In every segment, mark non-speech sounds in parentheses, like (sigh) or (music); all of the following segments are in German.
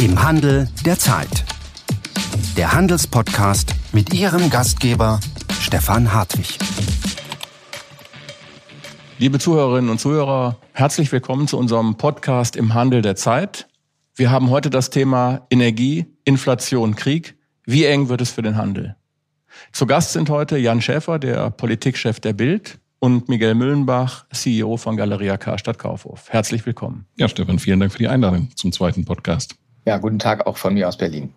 Im Handel der Zeit. Der Handelspodcast mit Ihrem Gastgeber Stefan Hartwig. Liebe Zuhörerinnen und Zuhörer, herzlich willkommen zu unserem Podcast im Handel der Zeit. Wir haben heute das Thema Energie, Inflation, Krieg. Wie eng wird es für den Handel? Zu Gast sind heute Jan Schäfer, der Politikchef der Bild, und Miguel Müllenbach, CEO von Galeria Karstadt Kaufhof. Herzlich willkommen. Ja, Stefan, vielen Dank für die Einladung zum zweiten Podcast. Ja, guten Tag auch von mir aus Berlin.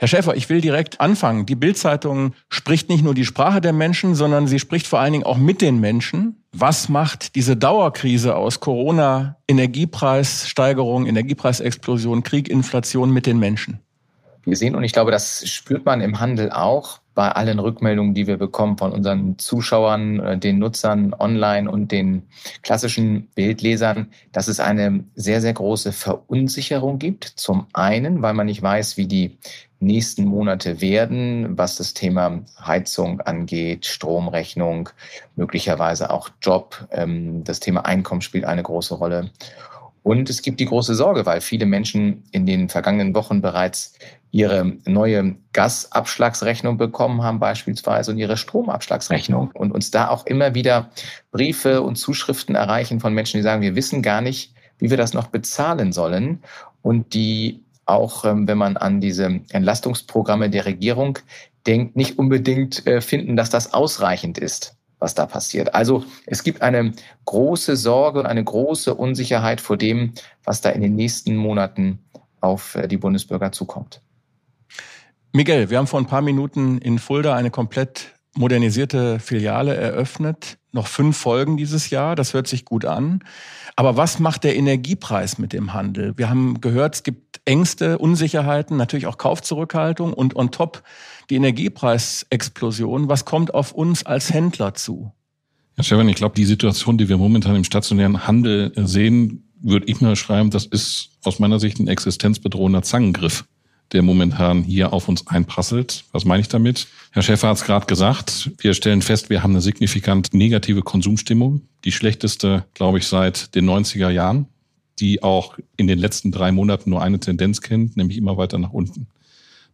Herr Schäfer, ich will direkt anfangen. Die Bildzeitung spricht nicht nur die Sprache der Menschen, sondern sie spricht vor allen Dingen auch mit den Menschen. Was macht diese Dauerkrise aus Corona, Energiepreissteigerung, Energiepreisexplosion, Krieg, Inflation mit den Menschen? Wir sehen, und ich glaube, das spürt man im Handel auch, bei allen Rückmeldungen, die wir bekommen von unseren Zuschauern, äh, den Nutzern online und den klassischen Bildlesern, dass es eine sehr, sehr große Verunsicherung gibt. Zum einen, weil man nicht weiß, wie die nächsten Monate werden, was das Thema Heizung angeht, Stromrechnung, möglicherweise auch Job. Ähm, das Thema Einkommen spielt eine große Rolle. Und es gibt die große Sorge, weil viele Menschen in den vergangenen Wochen bereits ihre neue Gasabschlagsrechnung bekommen haben beispielsweise und ihre Stromabschlagsrechnung. Und uns da auch immer wieder Briefe und Zuschriften erreichen von Menschen, die sagen, wir wissen gar nicht, wie wir das noch bezahlen sollen. Und die auch, ähm, wenn man an diese Entlastungsprogramme der Regierung denkt, nicht unbedingt äh, finden, dass das ausreichend ist, was da passiert. Also es gibt eine große Sorge und eine große Unsicherheit vor dem, was da in den nächsten Monaten auf äh, die Bundesbürger zukommt. Miguel, wir haben vor ein paar Minuten in Fulda eine komplett modernisierte Filiale eröffnet. Noch fünf Folgen dieses Jahr, das hört sich gut an. Aber was macht der Energiepreis mit dem Handel? Wir haben gehört, es gibt Ängste, Unsicherheiten, natürlich auch Kaufzurückhaltung und on top die Energiepreisexplosion. Was kommt auf uns als Händler zu? Ja, Stefan, ich glaube, die Situation, die wir momentan im stationären Handel sehen, würde ich mal schreiben, das ist aus meiner Sicht ein existenzbedrohender Zangengriff der momentan hier auf uns einprasselt. Was meine ich damit? Herr Schäfer hat es gerade gesagt. Wir stellen fest, wir haben eine signifikant negative Konsumstimmung. Die schlechteste, glaube ich, seit den 90er Jahren, die auch in den letzten drei Monaten nur eine Tendenz kennt, nämlich immer weiter nach unten.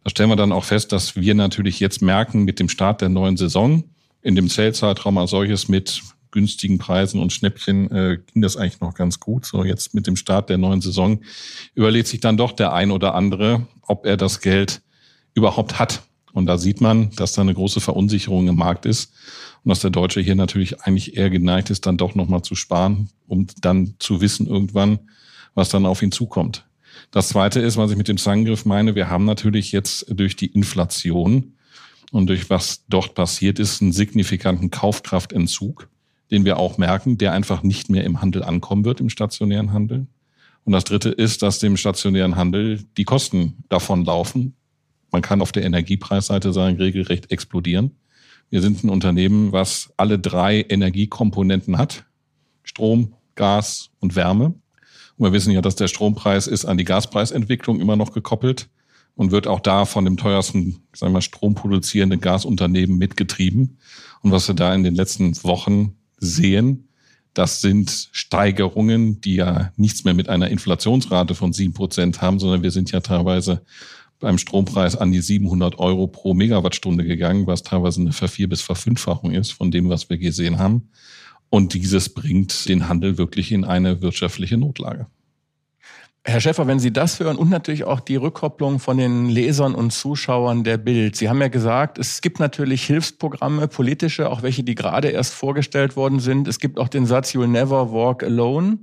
Da stellen wir dann auch fest, dass wir natürlich jetzt merken, mit dem Start der neuen Saison, in dem Zählzeitraum als solches mit günstigen Preisen und Schnäppchen äh, ging das eigentlich noch ganz gut. So jetzt mit dem Start der neuen Saison überlegt sich dann doch der ein oder andere, ob er das Geld überhaupt hat. Und da sieht man, dass da eine große Verunsicherung im Markt ist und dass der Deutsche hier natürlich eigentlich eher geneigt ist, dann doch nochmal zu sparen, um dann zu wissen irgendwann, was dann auf ihn zukommt. Das Zweite ist, was ich mit dem Zangriff meine, wir haben natürlich jetzt durch die Inflation und durch was dort passiert ist, einen signifikanten Kaufkraftentzug den wir auch merken, der einfach nicht mehr im Handel ankommen wird, im stationären Handel. Und das Dritte ist, dass dem stationären Handel die Kosten davon laufen. Man kann auf der Energiepreisseite sagen, regelrecht explodieren. Wir sind ein Unternehmen, was alle drei Energiekomponenten hat. Strom, Gas und Wärme. Und wir wissen ja, dass der Strompreis ist an die Gaspreisentwicklung immer noch gekoppelt und wird auch da von dem teuersten, sagen wir, stromproduzierenden Gasunternehmen mitgetrieben. Und was wir da in den letzten Wochen sehen, das sind Steigerungen, die ja nichts mehr mit einer Inflationsrate von sieben Prozent haben, sondern wir sind ja teilweise beim Strompreis an die 700 Euro pro Megawattstunde gegangen, was teilweise eine Vervier- bis Verfünffachung ist von dem, was wir gesehen haben. Und dieses bringt den Handel wirklich in eine wirtschaftliche Notlage. Herr Schäfer, wenn Sie das hören und natürlich auch die Rückkopplung von den Lesern und Zuschauern der Bild. Sie haben ja gesagt, es gibt natürlich Hilfsprogramme, politische, auch welche, die gerade erst vorgestellt worden sind. Es gibt auch den Satz, You'll never walk alone.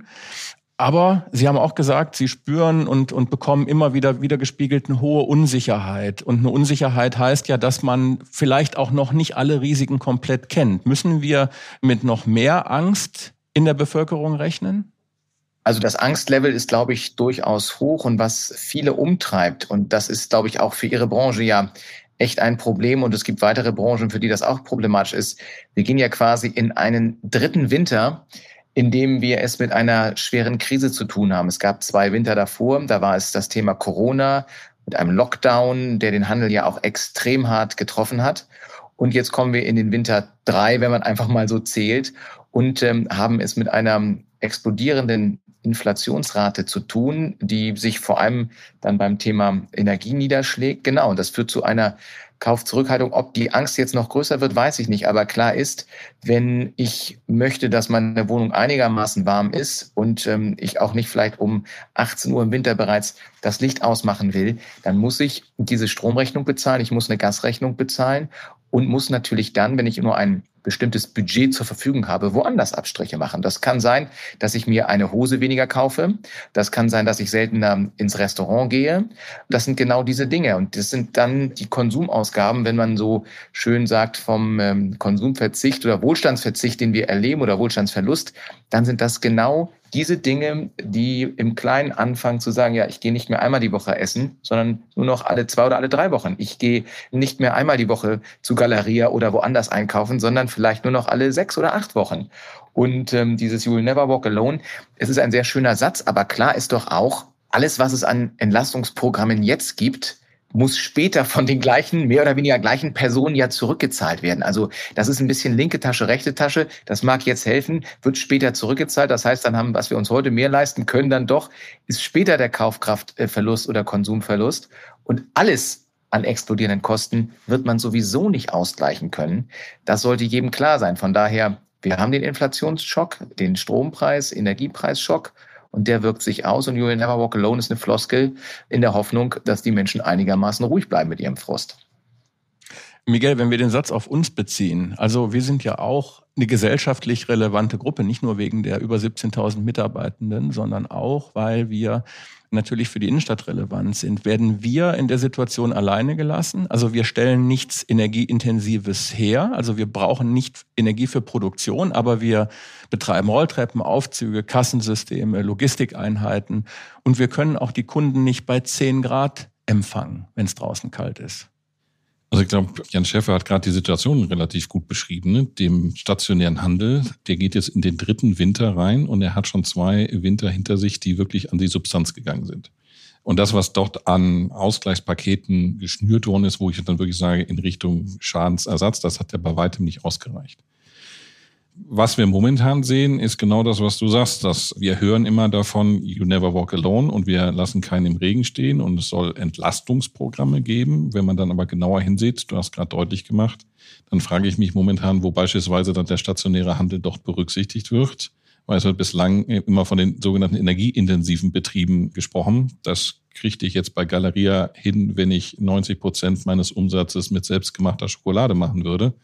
Aber Sie haben auch gesagt, Sie spüren und, und bekommen immer wieder wiedergespiegelt eine hohe Unsicherheit. Und eine Unsicherheit heißt ja, dass man vielleicht auch noch nicht alle Risiken komplett kennt. Müssen wir mit noch mehr Angst in der Bevölkerung rechnen? Also das Angstlevel ist, glaube ich, durchaus hoch und was viele umtreibt, und das ist, glaube ich, auch für Ihre Branche ja echt ein Problem und es gibt weitere Branchen, für die das auch problematisch ist. Wir gehen ja quasi in einen dritten Winter, in dem wir es mit einer schweren Krise zu tun haben. Es gab zwei Winter davor, da war es das Thema Corona mit einem Lockdown, der den Handel ja auch extrem hart getroffen hat. Und jetzt kommen wir in den Winter drei, wenn man einfach mal so zählt, und ähm, haben es mit einer explodierenden Inflationsrate zu tun, die sich vor allem dann beim Thema Energie niederschlägt. Genau, und das führt zu einer Kaufzurückhaltung. Ob die Angst jetzt noch größer wird, weiß ich nicht. Aber klar ist, wenn ich möchte, dass meine Wohnung einigermaßen warm ist und ähm, ich auch nicht vielleicht um 18 Uhr im Winter bereits das Licht ausmachen will, dann muss ich diese Stromrechnung bezahlen, ich muss eine Gasrechnung bezahlen und muss natürlich dann, wenn ich nur ein bestimmtes Budget zur Verfügung habe, woanders Abstriche machen. Das kann sein, dass ich mir eine Hose weniger kaufe. Das kann sein, dass ich seltener ins Restaurant gehe. Das sind genau diese Dinge. Und das sind dann die Konsumausgaben, wenn man so schön sagt, vom ähm, Konsumverzicht oder Wohlstandsverzicht, den wir erleben oder Wohlstandsverlust, dann sind das genau diese Dinge, die im Kleinen anfangen zu sagen, ja, ich gehe nicht mehr einmal die Woche essen, sondern nur noch alle zwei oder alle drei Wochen. Ich gehe nicht mehr einmal die Woche zu Galeria oder woanders einkaufen, sondern vielleicht nur noch alle sechs oder acht Wochen. Und ähm, dieses You will never walk alone, es ist ein sehr schöner Satz, aber klar ist doch auch, alles, was es an Entlastungsprogrammen jetzt gibt, muss später von den gleichen, mehr oder weniger gleichen Personen ja zurückgezahlt werden. Also das ist ein bisschen linke Tasche, rechte Tasche. Das mag jetzt helfen, wird später zurückgezahlt. Das heißt, dann haben, was wir uns heute mehr leisten können, dann doch, ist später der Kaufkraftverlust oder Konsumverlust. Und alles an explodierenden Kosten wird man sowieso nicht ausgleichen können. Das sollte jedem klar sein. Von daher, wir haben den Inflationsschock, den Strompreis, Energiepreisschock und der wirkt sich aus und You Never Walk Alone ist eine Floskel in der Hoffnung, dass die Menschen einigermaßen ruhig bleiben mit ihrem Frust. Miguel, wenn wir den Satz auf uns beziehen, also wir sind ja auch eine gesellschaftlich relevante Gruppe, nicht nur wegen der über 17.000 Mitarbeitenden, sondern auch, weil wir natürlich für die Innenstadt relevant sind, werden wir in der Situation alleine gelassen. Also wir stellen nichts Energieintensives her. Also wir brauchen nicht Energie für Produktion, aber wir betreiben Rolltreppen, Aufzüge, Kassensysteme, Logistikeinheiten und wir können auch die Kunden nicht bei 10 Grad empfangen, wenn es draußen kalt ist. Also ich glaube, Jan Schäfer hat gerade die Situation relativ gut beschrieben. Ne? Dem stationären Handel, der geht jetzt in den dritten Winter rein und er hat schon zwei Winter hinter sich, die wirklich an die Substanz gegangen sind. Und das, was dort an Ausgleichspaketen geschnürt worden ist, wo ich dann wirklich sage, in Richtung Schadensersatz, das hat ja bei weitem nicht ausgereicht. Was wir momentan sehen, ist genau das, was du sagst, dass wir hören immer davon, you never walk alone und wir lassen keinen im Regen stehen und es soll Entlastungsprogramme geben. Wenn man dann aber genauer hinsieht, du hast gerade deutlich gemacht, dann frage ich mich momentan, wo beispielsweise dann der stationäre Handel dort berücksichtigt wird, weil es wird bislang immer von den sogenannten energieintensiven Betrieben gesprochen. Das kriegte ich jetzt bei Galeria hin, wenn ich 90 Prozent meines Umsatzes mit selbstgemachter Schokolade machen würde.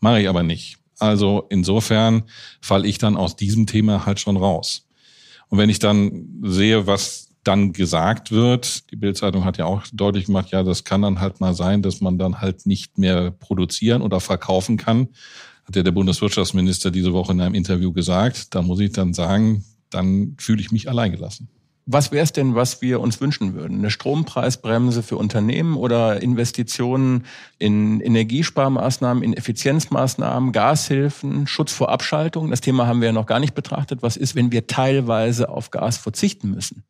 Mache ich aber nicht. Also insofern falle ich dann aus diesem Thema halt schon raus. Und wenn ich dann sehe, was dann gesagt wird, die Bildzeitung hat ja auch deutlich gemacht, ja, das kann dann halt mal sein, dass man dann halt nicht mehr produzieren oder verkaufen kann, hat ja der Bundeswirtschaftsminister diese Woche in einem Interview gesagt. Da muss ich dann sagen, dann fühle ich mich alleingelassen. Was wäre es denn, was wir uns wünschen würden? Eine Strompreisbremse für Unternehmen oder Investitionen in Energiesparmaßnahmen, in Effizienzmaßnahmen, Gashilfen, Schutz vor Abschaltung? Das Thema haben wir ja noch gar nicht betrachtet. Was ist, wenn wir teilweise auf Gas verzichten müssen?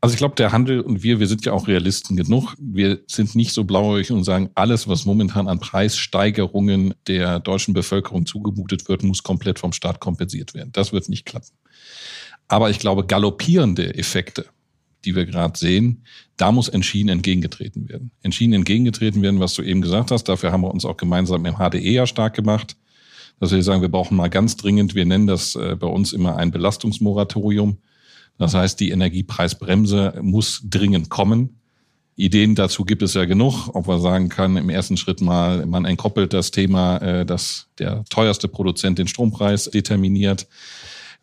Also ich glaube, der Handel und wir, wir sind ja auch Realisten genug. Wir sind nicht so blauäugig und sagen, alles, was momentan an Preissteigerungen der deutschen Bevölkerung zugemutet wird, muss komplett vom Staat kompensiert werden. Das wird nicht klappen. Aber ich glaube, galoppierende Effekte, die wir gerade sehen, da muss entschieden entgegengetreten werden. Entschieden entgegengetreten werden, was du eben gesagt hast. Dafür haben wir uns auch gemeinsam im HDE ja stark gemacht, dass wir sagen, wir brauchen mal ganz dringend, wir nennen das äh, bei uns immer ein Belastungsmoratorium. Das heißt, die Energiepreisbremse muss dringend kommen. Ideen dazu gibt es ja genug, ob man sagen kann, im ersten Schritt mal, man entkoppelt das Thema, äh, dass der teuerste Produzent den Strompreis determiniert.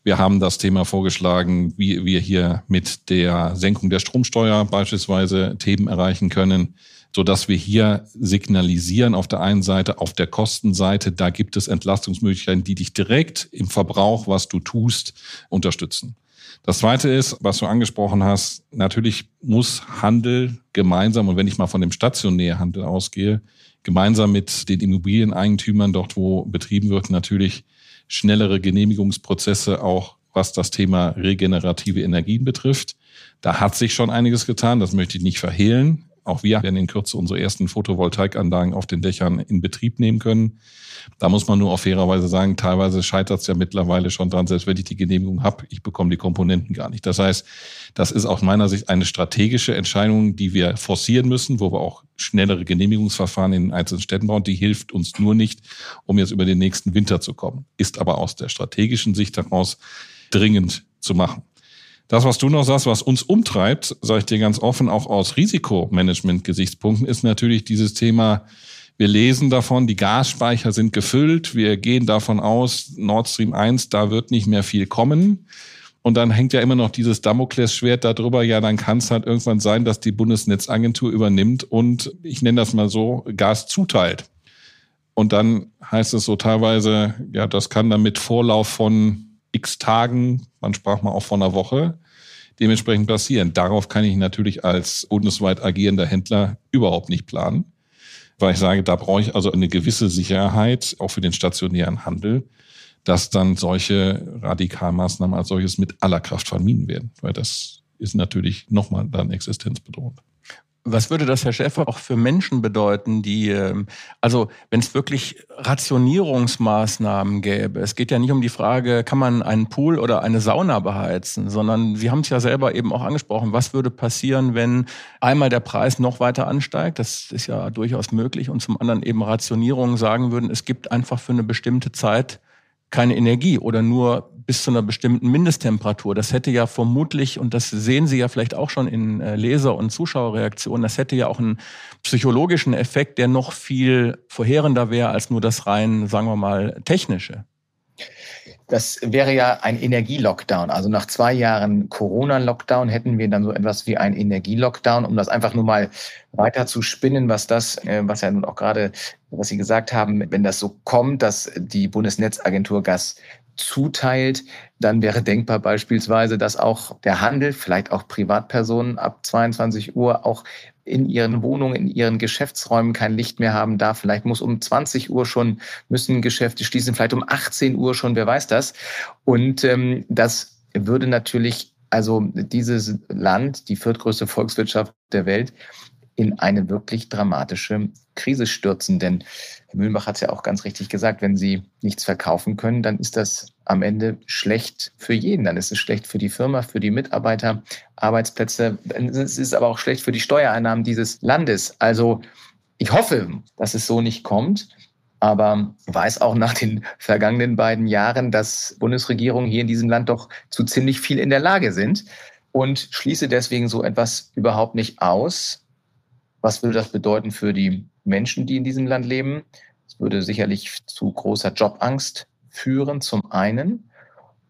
Wir haben das Thema vorgeschlagen, wie wir hier mit der Senkung der Stromsteuer beispielsweise Themen erreichen können, so dass wir hier signalisieren auf der einen Seite, auf der Kostenseite, da gibt es Entlastungsmöglichkeiten, die dich direkt im Verbrauch, was du tust, unterstützen. Das zweite ist, was du angesprochen hast, natürlich muss Handel gemeinsam, und wenn ich mal von dem stationären Handel ausgehe, gemeinsam mit den Immobilieneigentümern dort, wo betrieben wird, natürlich schnellere Genehmigungsprozesse, auch was das Thema regenerative Energien betrifft. Da hat sich schon einiges getan, das möchte ich nicht verhehlen. Auch wir werden in Kürze unsere ersten Photovoltaikanlagen auf den Dächern in Betrieb nehmen können. Da muss man nur auf fairerweise sagen, teilweise scheitert es ja mittlerweile schon dran, selbst wenn ich die Genehmigung habe, ich bekomme die Komponenten gar nicht. Das heißt, das ist aus meiner Sicht eine strategische Entscheidung, die wir forcieren müssen, wo wir auch schnellere Genehmigungsverfahren in einzelnen Städten bauen. Die hilft uns nur nicht, um jetzt über den nächsten Winter zu kommen. Ist aber aus der strategischen Sicht heraus dringend zu machen. Das, was du noch sagst, was uns umtreibt, sage ich dir ganz offen, auch aus Risikomanagement-Gesichtspunkten, ist natürlich dieses Thema, wir lesen davon, die Gasspeicher sind gefüllt, wir gehen davon aus, Nord Stream 1, da wird nicht mehr viel kommen. Und dann hängt ja immer noch dieses Damoklesschwert darüber, ja, dann kann es halt irgendwann sein, dass die Bundesnetzagentur übernimmt und ich nenne das mal so, Gas zuteilt. Und dann heißt es so teilweise, ja, das kann dann mit Vorlauf von x Tagen, man sprach mal auch von einer Woche, dementsprechend passieren. Darauf kann ich natürlich als bundesweit agierender Händler überhaupt nicht planen, weil ich sage, da brauche ich also eine gewisse Sicherheit, auch für den stationären Handel, dass dann solche Radikalmaßnahmen als solches mit aller Kraft vermieden werden, weil das ist natürlich nochmal dann existenzbedrohend. Was würde das, Herr Schäfer, auch für Menschen bedeuten, die, ähm, also wenn es wirklich Rationierungsmaßnahmen gäbe, es geht ja nicht um die Frage, kann man einen Pool oder eine Sauna beheizen, sondern Sie haben es ja selber eben auch angesprochen, was würde passieren, wenn einmal der Preis noch weiter ansteigt, das ist ja durchaus möglich, und zum anderen eben Rationierungen sagen würden, es gibt einfach für eine bestimmte Zeit keine Energie oder nur bis zu einer bestimmten Mindesttemperatur. Das hätte ja vermutlich, und das sehen Sie ja vielleicht auch schon in äh, Leser- und Zuschauerreaktionen, das hätte ja auch einen psychologischen Effekt, der noch viel vorherender wäre als nur das rein, sagen wir mal, technische. Das wäre ja ein Energielockdown. Also nach zwei Jahren Corona-Lockdown hätten wir dann so etwas wie ein Energielockdown, um das einfach nur mal weiter zu spinnen, was das, äh, was ja nun auch gerade, was Sie gesagt haben, wenn das so kommt, dass die Bundesnetzagentur Gas zuteilt, dann wäre denkbar beispielsweise, dass auch der Handel, vielleicht auch Privatpersonen ab 22 Uhr auch in ihren Wohnungen, in ihren Geschäftsräumen kein Licht mehr haben darf. Vielleicht muss um 20 Uhr schon, müssen Geschäfte schließen, vielleicht um 18 Uhr schon, wer weiß das. Und ähm, das würde natürlich also dieses Land, die viertgrößte Volkswirtschaft der Welt, in eine wirklich dramatische Krise stürzen. Denn Herr Mühlenbach hat es ja auch ganz richtig gesagt, wenn Sie nichts verkaufen können, dann ist das am Ende schlecht für jeden. Dann ist es schlecht für die Firma, für die Mitarbeiter, Arbeitsplätze. Es ist aber auch schlecht für die Steuereinnahmen dieses Landes. Also ich hoffe, dass es so nicht kommt. Aber weiß auch nach den vergangenen beiden Jahren, dass Bundesregierungen hier in diesem Land doch zu ziemlich viel in der Lage sind und schließe deswegen so etwas überhaupt nicht aus. Was würde das bedeuten für die Menschen, die in diesem Land leben? Es würde sicherlich zu großer Jobangst führen, zum einen.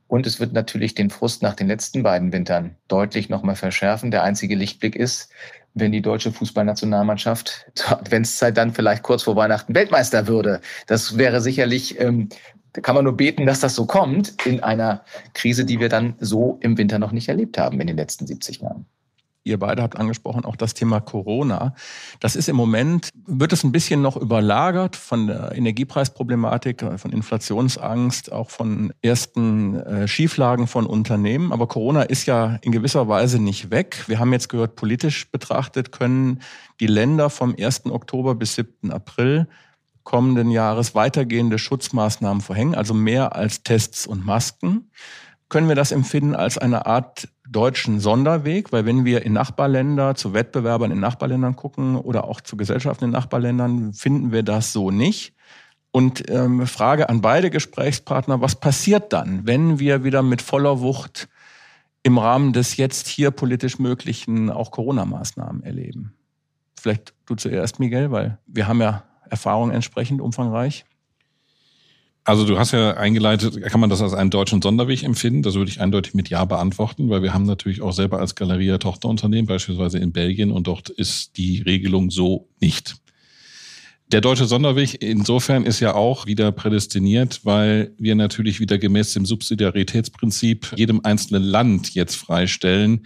Und es wird natürlich den Frust nach den letzten beiden Wintern deutlich nochmal verschärfen. Der einzige Lichtblick ist, wenn die deutsche Fußballnationalmannschaft zur Adventszeit dann vielleicht kurz vor Weihnachten Weltmeister würde. Das wäre sicherlich, ähm, da kann man nur beten, dass das so kommt in einer Krise, die wir dann so im Winter noch nicht erlebt haben in den letzten 70 Jahren. Ihr beide habt angesprochen, auch das Thema Corona. Das ist im Moment, wird es ein bisschen noch überlagert von der Energiepreisproblematik, von Inflationsangst, auch von ersten äh, Schieflagen von Unternehmen. Aber Corona ist ja in gewisser Weise nicht weg. Wir haben jetzt gehört, politisch betrachtet können die Länder vom 1. Oktober bis 7. April kommenden Jahres weitergehende Schutzmaßnahmen verhängen, also mehr als Tests und Masken. Können wir das empfinden als eine Art deutschen Sonderweg, weil wenn wir in Nachbarländer zu Wettbewerbern in Nachbarländern gucken oder auch zu Gesellschaften in Nachbarländern, finden wir das so nicht. Und ähm, Frage an beide Gesprächspartner, was passiert dann, wenn wir wieder mit voller Wucht im Rahmen des jetzt hier politisch möglichen auch Corona-Maßnahmen erleben? Vielleicht du zuerst, Miguel, weil wir haben ja Erfahrung entsprechend umfangreich. Also du hast ja eingeleitet, kann man das als einen deutschen Sonderweg empfinden? Das würde ich eindeutig mit Ja beantworten, weil wir haben natürlich auch selber als Galeria Tochterunternehmen, beispielsweise in Belgien, und dort ist die Regelung so nicht. Der deutsche Sonderweg insofern ist ja auch wieder prädestiniert, weil wir natürlich wieder gemäß dem Subsidiaritätsprinzip jedem einzelnen Land jetzt freistellen,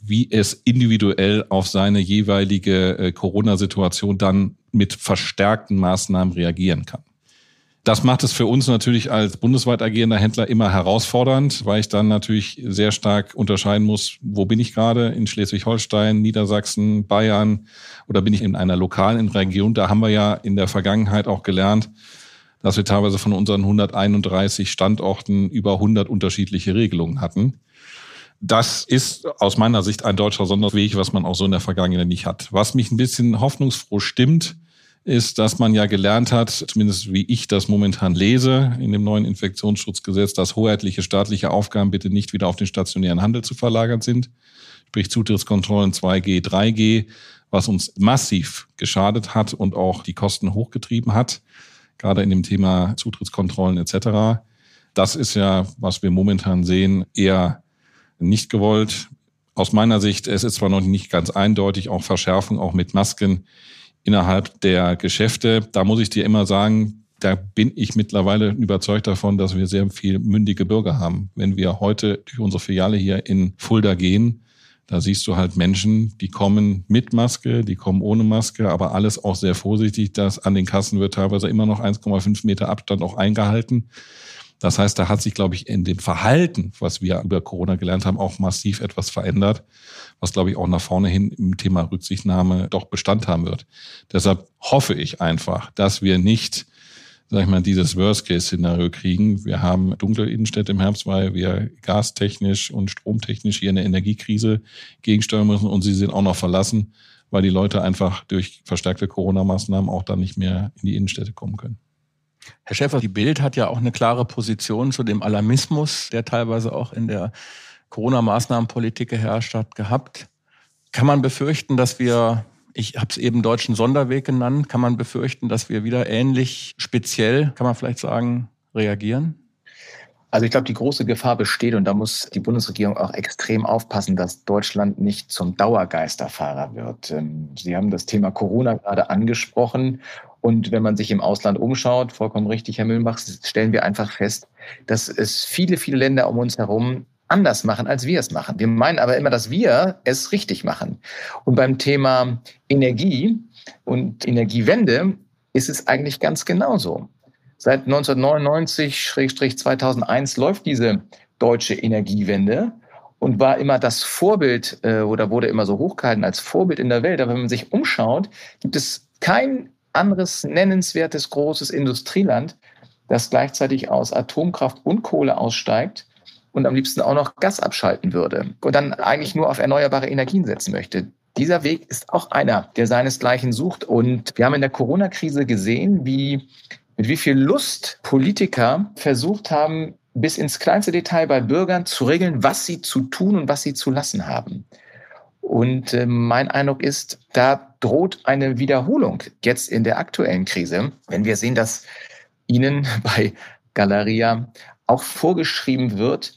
wie es individuell auf seine jeweilige äh, Corona-Situation dann mit verstärkten Maßnahmen reagieren kann. Das macht es für uns natürlich als bundesweit agierender Händler immer herausfordernd, weil ich dann natürlich sehr stark unterscheiden muss, wo bin ich gerade in Schleswig-Holstein, Niedersachsen, Bayern oder bin ich in einer lokalen Region. Da haben wir ja in der Vergangenheit auch gelernt, dass wir teilweise von unseren 131 Standorten über 100 unterschiedliche Regelungen hatten. Das ist aus meiner Sicht ein deutscher Sonderweg, was man auch so in der Vergangenheit nicht hat. Was mich ein bisschen hoffnungsfroh stimmt, ist, dass man ja gelernt hat, zumindest wie ich das momentan lese, in dem neuen Infektionsschutzgesetz, dass hoheitliche staatliche Aufgaben bitte nicht wieder auf den stationären Handel zu verlagern sind. Sprich Zutrittskontrollen 2G, 3G, was uns massiv geschadet hat und auch die Kosten hochgetrieben hat, gerade in dem Thema Zutrittskontrollen etc. Das ist ja, was wir momentan sehen, eher nicht gewollt. Aus meiner Sicht, es ist zwar noch nicht ganz eindeutig, auch Verschärfung, auch mit Masken innerhalb der Geschäfte. Da muss ich dir immer sagen, da bin ich mittlerweile überzeugt davon, dass wir sehr viel mündige Bürger haben. Wenn wir heute durch unsere Filiale hier in Fulda gehen, da siehst du halt Menschen, die kommen mit Maske, die kommen ohne Maske, aber alles auch sehr vorsichtig. dass an den Kassen wird teilweise immer noch 1,5 Meter Abstand auch eingehalten. Das heißt, da hat sich, glaube ich, in dem Verhalten, was wir über Corona gelernt haben, auch massiv etwas verändert was, glaube ich, auch nach vorne hin im Thema Rücksichtnahme doch Bestand haben wird. Deshalb hoffe ich einfach, dass wir nicht sag ich mal, dieses Worst-Case-Szenario kriegen. Wir haben dunkle Innenstädte im Herbst, weil wir gastechnisch und stromtechnisch hier eine Energiekrise gegensteuern müssen und sie sind auch noch verlassen, weil die Leute einfach durch verstärkte Corona-Maßnahmen auch dann nicht mehr in die Innenstädte kommen können. Herr Schäfer, die Bild hat ja auch eine klare Position zu dem Alarmismus, der teilweise auch in der Corona-Maßnahmenpolitik geherrscht hat, gehabt. Kann man befürchten, dass wir, ich habe es eben deutschen Sonderweg genannt, kann man befürchten, dass wir wieder ähnlich speziell, kann man vielleicht sagen, reagieren? Also ich glaube, die große Gefahr besteht und da muss die Bundesregierung auch extrem aufpassen, dass Deutschland nicht zum Dauergeisterfahrer wird. Ähm, Sie haben das Thema Corona gerade angesprochen und wenn man sich im Ausland umschaut, vollkommen richtig, Herr Mühlbach, stellen wir einfach fest, dass es viele, viele Länder um uns herum anders machen, als wir es machen. Wir meinen aber immer, dass wir es richtig machen. Und beim Thema Energie und Energiewende ist es eigentlich ganz genauso. Seit 1999-2001 läuft diese deutsche Energiewende und war immer das Vorbild äh, oder wurde immer so hochgehalten als Vorbild in der Welt. Aber wenn man sich umschaut, gibt es kein anderes nennenswertes großes Industrieland, das gleichzeitig aus Atomkraft und Kohle aussteigt und am liebsten auch noch Gas abschalten würde und dann eigentlich nur auf erneuerbare Energien setzen möchte. Dieser Weg ist auch einer, der seinesgleichen sucht. Und wir haben in der Corona-Krise gesehen, wie, mit wie viel Lust Politiker versucht haben, bis ins kleinste Detail bei Bürgern zu regeln, was sie zu tun und was sie zu lassen haben. Und äh, mein Eindruck ist, da droht eine Wiederholung jetzt in der aktuellen Krise, wenn wir sehen, dass Ihnen (laughs) bei Galeria auch vorgeschrieben wird,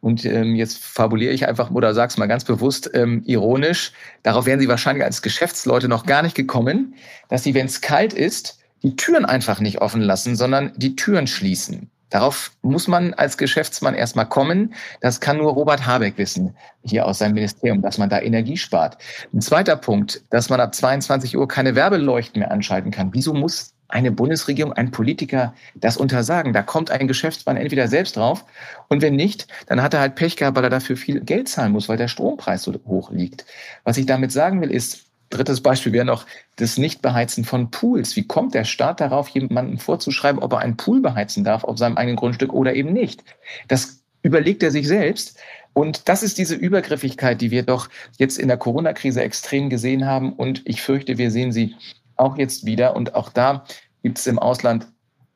und ähm, jetzt fabuliere ich einfach oder sag's mal ganz bewusst ähm, ironisch. Darauf wären Sie wahrscheinlich als Geschäftsleute noch gar nicht gekommen, dass Sie, wenn es kalt ist, die Türen einfach nicht offen lassen, sondern die Türen schließen. Darauf muss man als Geschäftsmann erstmal kommen. Das kann nur Robert Habeck wissen, hier aus seinem Ministerium, dass man da Energie spart. Ein zweiter Punkt, dass man ab 22 Uhr keine Werbeleuchten mehr anschalten kann. Wieso muss eine Bundesregierung, ein Politiker das untersagen. Da kommt ein Geschäftsmann entweder selbst drauf und wenn nicht, dann hat er halt Pech gehabt, weil er dafür viel Geld zahlen muss, weil der Strompreis so hoch liegt. Was ich damit sagen will, ist, drittes Beispiel wäre noch das Nichtbeheizen von Pools. Wie kommt der Staat darauf, jemandem vorzuschreiben, ob er einen Pool beheizen darf auf seinem eigenen Grundstück oder eben nicht? Das überlegt er sich selbst. Und das ist diese Übergriffigkeit, die wir doch jetzt in der Corona-Krise extrem gesehen haben. Und ich fürchte, wir sehen sie auch jetzt wieder. Und auch da gibt es im Ausland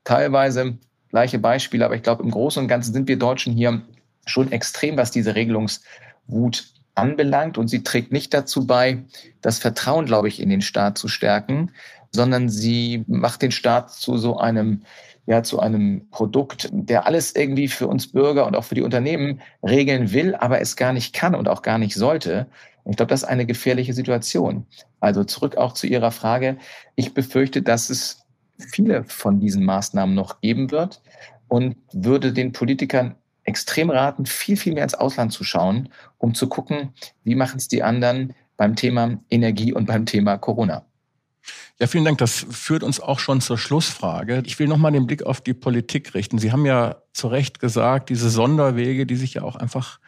teilweise gleiche Beispiele, aber ich glaube, im Großen und Ganzen sind wir Deutschen hier schon extrem, was diese Regelungswut anbelangt. Und sie trägt nicht dazu bei, das Vertrauen, glaube ich, in den Staat zu stärken, sondern sie macht den Staat zu so einem ja zu einem Produkt, der alles irgendwie für uns Bürger und auch für die Unternehmen regeln will, aber es gar nicht kann und auch gar nicht sollte. Ich glaube, das ist eine gefährliche Situation. Also zurück auch zu Ihrer Frage. Ich befürchte, dass es viele von diesen Maßnahmen noch geben wird und würde den Politikern extrem raten, viel, viel mehr ins Ausland zu schauen, um zu gucken, wie machen es die anderen beim Thema Energie und beim Thema Corona. Ja, vielen Dank. Das führt uns auch schon zur Schlussfrage. Ich will nochmal den Blick auf die Politik richten. Sie haben ja zu Recht gesagt, diese Sonderwege, die sich ja auch einfach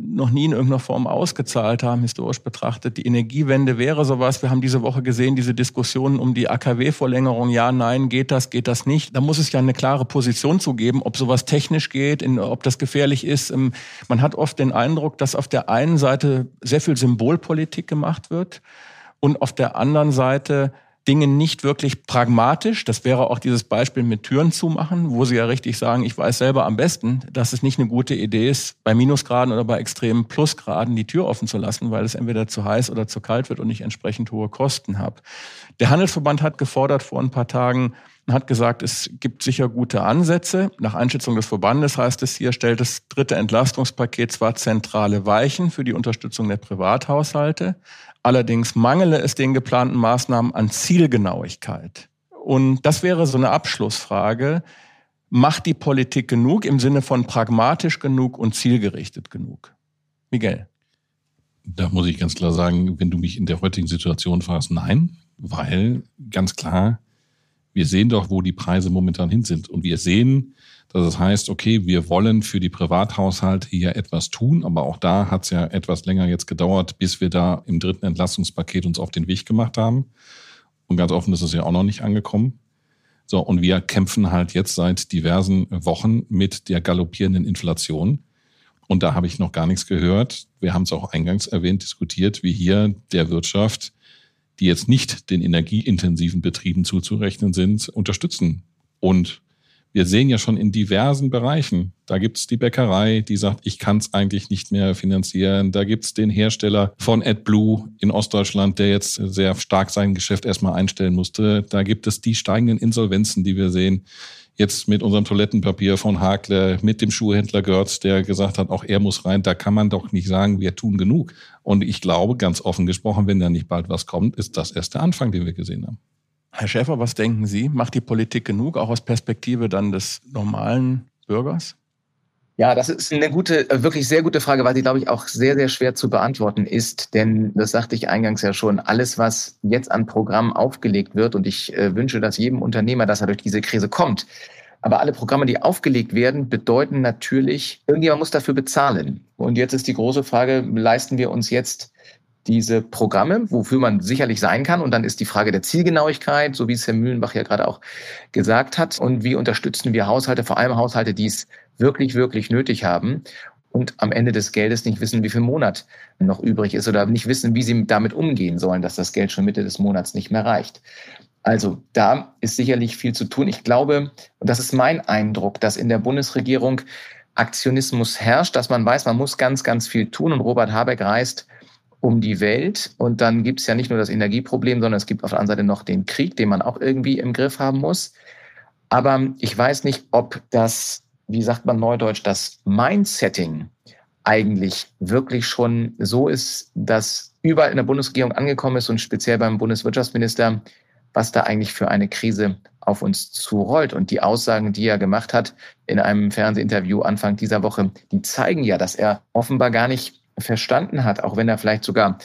noch nie in irgendeiner Form ausgezahlt haben, historisch betrachtet. Die Energiewende wäre sowas. Wir haben diese Woche gesehen, diese Diskussionen um die AKW-Verlängerung. Ja, nein, geht das, geht das nicht. Da muss es ja eine klare Position zu geben, ob sowas technisch geht, in, ob das gefährlich ist. Ähm, man hat oft den Eindruck, dass auf der einen Seite sehr viel Symbolpolitik gemacht wird und auf der anderen Seite Dinge nicht wirklich pragmatisch. Das wäre auch dieses Beispiel mit Türen zumachen, wo Sie ja richtig sagen, ich weiß selber am besten, dass es nicht eine gute Idee ist, bei Minusgraden oder bei extremen Plusgraden die Tür offen zu lassen, weil es entweder zu heiß oder zu kalt wird und ich entsprechend hohe Kosten habe. Der Handelsverband hat gefordert vor ein paar Tagen, hat gesagt, es gibt sicher gute Ansätze. Nach Einschätzung des Verbandes heißt es hier, stellt das dritte Entlastungspaket zwar zentrale Weichen für die Unterstützung der Privathaushalte, Allerdings mangele es den geplanten Maßnahmen an Zielgenauigkeit. Und das wäre so eine Abschlussfrage. Macht die Politik genug im Sinne von pragmatisch genug und zielgerichtet genug? Miguel. Da muss ich ganz klar sagen, wenn du mich in der heutigen Situation fragst, nein, weil ganz klar, wir sehen doch, wo die Preise momentan hin sind. Und wir sehen, dass es heißt, okay, wir wollen für die Privathaushalte hier etwas tun, aber auch da hat es ja etwas länger jetzt gedauert, bis wir da im dritten Entlastungspaket uns auf den Weg gemacht haben. Und ganz offen ist es ja auch noch nicht angekommen. So, und wir kämpfen halt jetzt seit diversen Wochen mit der galoppierenden Inflation. Und da habe ich noch gar nichts gehört. Wir haben es auch eingangs erwähnt, diskutiert, wie hier der Wirtschaft, die jetzt nicht den energieintensiven Betrieben zuzurechnen sind, unterstützen. Und wir sehen ja schon in diversen Bereichen. Da gibt's die Bäckerei, die sagt, ich kann es eigentlich nicht mehr finanzieren. Da gibt's den Hersteller von AdBlue in Ostdeutschland, der jetzt sehr stark sein Geschäft erstmal einstellen musste. Da gibt es die steigenden Insolvenzen, die wir sehen. Jetzt mit unserem Toilettenpapier von Hakler, mit dem Schuhhändler Görz, der gesagt hat, auch er muss rein. Da kann man doch nicht sagen, wir tun genug. Und ich glaube, ganz offen gesprochen, wenn da nicht bald was kommt, ist das erst der Anfang, den wir gesehen haben. Herr Schäfer, was denken Sie? Macht die Politik genug, auch aus Perspektive dann des normalen Bürgers? Ja, das ist eine gute, äh, wirklich sehr gute Frage, weil sie, glaube ich, auch sehr, sehr schwer zu beantworten ist. Denn das sagte ich eingangs ja schon, alles, was jetzt an Programmen aufgelegt wird, und ich äh, wünsche dass jedem Unternehmer, dass er durch diese Krise kommt. Aber alle Programme, die aufgelegt werden, bedeuten natürlich, irgendjemand muss dafür bezahlen. Und jetzt ist die große Frage, leisten wir uns jetzt diese Programme, wofür man sicherlich sein kann. Und dann ist die Frage der Zielgenauigkeit, so wie es Herr Mühlenbach ja gerade auch gesagt hat. Und wie unterstützen wir Haushalte, vor allem Haushalte, die es wirklich, wirklich nötig haben und am Ende des Geldes nicht wissen, wie viel Monat noch übrig ist oder nicht wissen, wie sie damit umgehen sollen, dass das Geld schon Mitte des Monats nicht mehr reicht. Also da ist sicherlich viel zu tun. Ich glaube, und das ist mein Eindruck, dass in der Bundesregierung Aktionismus herrscht, dass man weiß, man muss ganz, ganz viel tun. Und Robert Habeck reist um die Welt. Und dann gibt es ja nicht nur das Energieproblem, sondern es gibt auf der anderen Seite noch den Krieg, den man auch irgendwie im Griff haben muss. Aber ich weiß nicht, ob das, wie sagt man neudeutsch, das Mindsetting eigentlich wirklich schon so ist, dass überall in der Bundesregierung angekommen ist und speziell beim Bundeswirtschaftsminister, was da eigentlich für eine Krise auf uns zurollt. Und die Aussagen, die er gemacht hat in einem Fernsehinterview Anfang dieser Woche, die zeigen ja, dass er offenbar gar nicht verstanden hat, auch wenn er vielleicht sogar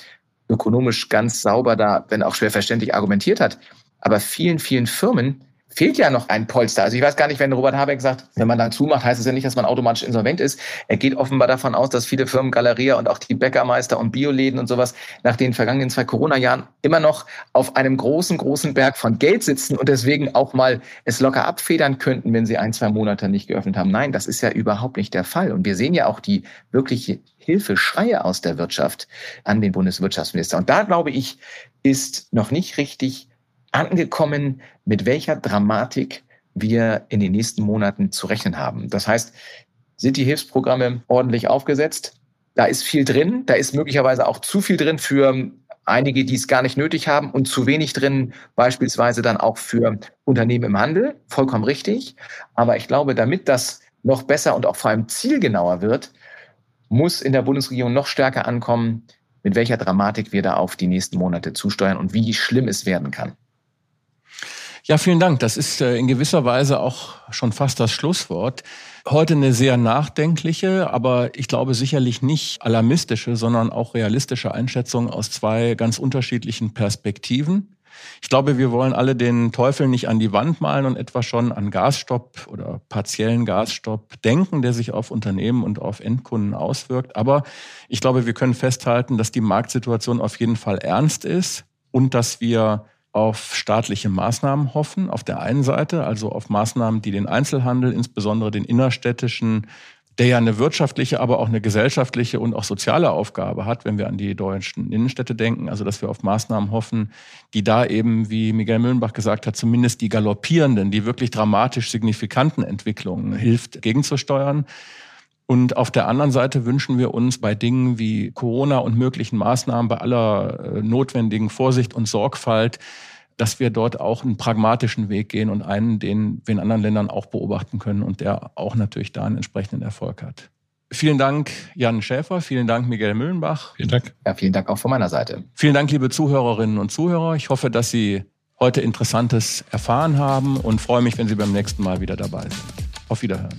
ökonomisch ganz sauber da, wenn auch schwer verständlich argumentiert hat. Aber vielen, vielen Firmen fehlt ja noch ein Polster. Also ich weiß gar nicht, wenn Robert Habeck sagt, wenn man dann zumacht, heißt es ja nicht, dass man automatisch insolvent ist. Er geht offenbar davon aus, dass viele Firmen, Galeria und auch die Bäckermeister und Bioläden und sowas nach den vergangenen zwei Corona-Jahren immer noch auf einem großen, großen Berg von Geld sitzen und deswegen auch mal es locker abfedern könnten, wenn sie ein, zwei Monate nicht geöffnet haben. Nein, das ist ja überhaupt nicht der Fall. Und wir sehen ja auch die wirkliche Hilfeschreie aus der Wirtschaft an den Bundeswirtschaftsminister. Und da glaube ich, ist noch nicht richtig angekommen, mit welcher Dramatik wir in den nächsten Monaten zu rechnen haben. Das heißt, sind die Hilfsprogramme ordentlich aufgesetzt? Da ist viel drin. Da ist möglicherweise auch zu viel drin für einige, die es gar nicht nötig haben und zu wenig drin, beispielsweise dann auch für Unternehmen im Handel. Vollkommen richtig. Aber ich glaube, damit das noch besser und auch vor allem zielgenauer wird, muss in der Bundesregierung noch stärker ankommen, mit welcher Dramatik wir da auf die nächsten Monate zusteuern und wie schlimm es werden kann. Ja, vielen Dank. Das ist äh, in gewisser Weise auch schon fast das Schlusswort. Heute eine sehr nachdenkliche, aber ich glaube sicherlich nicht alarmistische, sondern auch realistische Einschätzung aus zwei ganz unterschiedlichen Perspektiven. Ich glaube, wir wollen alle den Teufel nicht an die Wand malen und etwa schon an Gasstopp oder partiellen Gasstopp denken, der sich auf Unternehmen und auf Endkunden auswirkt. Aber ich glaube, wir können festhalten, dass die Marktsituation auf jeden Fall ernst ist und dass wir auf staatliche Maßnahmen hoffen, auf der einen Seite, also auf Maßnahmen, die den Einzelhandel, insbesondere den innerstädtischen, der ja eine wirtschaftliche, aber auch eine gesellschaftliche und auch soziale Aufgabe hat, wenn wir an die deutschen Innenstädte denken. Also, dass wir auf Maßnahmen hoffen, die da eben, wie Miguel Müllenbach gesagt hat, zumindest die galoppierenden, die wirklich dramatisch signifikanten Entwicklungen hilft, gegenzusteuern. Und auf der anderen Seite wünschen wir uns bei Dingen wie Corona und möglichen Maßnahmen, bei aller äh, notwendigen Vorsicht und Sorgfalt, dass wir dort auch einen pragmatischen Weg gehen und einen, den wir in anderen Ländern auch beobachten können und der auch natürlich da einen entsprechenden Erfolg hat. Vielen Dank, Jan Schäfer. Vielen Dank, Miguel Müllenbach. Vielen Dank. Ja, vielen Dank auch von meiner Seite. Vielen Dank, liebe Zuhörerinnen und Zuhörer. Ich hoffe, dass Sie heute Interessantes erfahren haben und freue mich, wenn Sie beim nächsten Mal wieder dabei sind. Auf Wiederhören.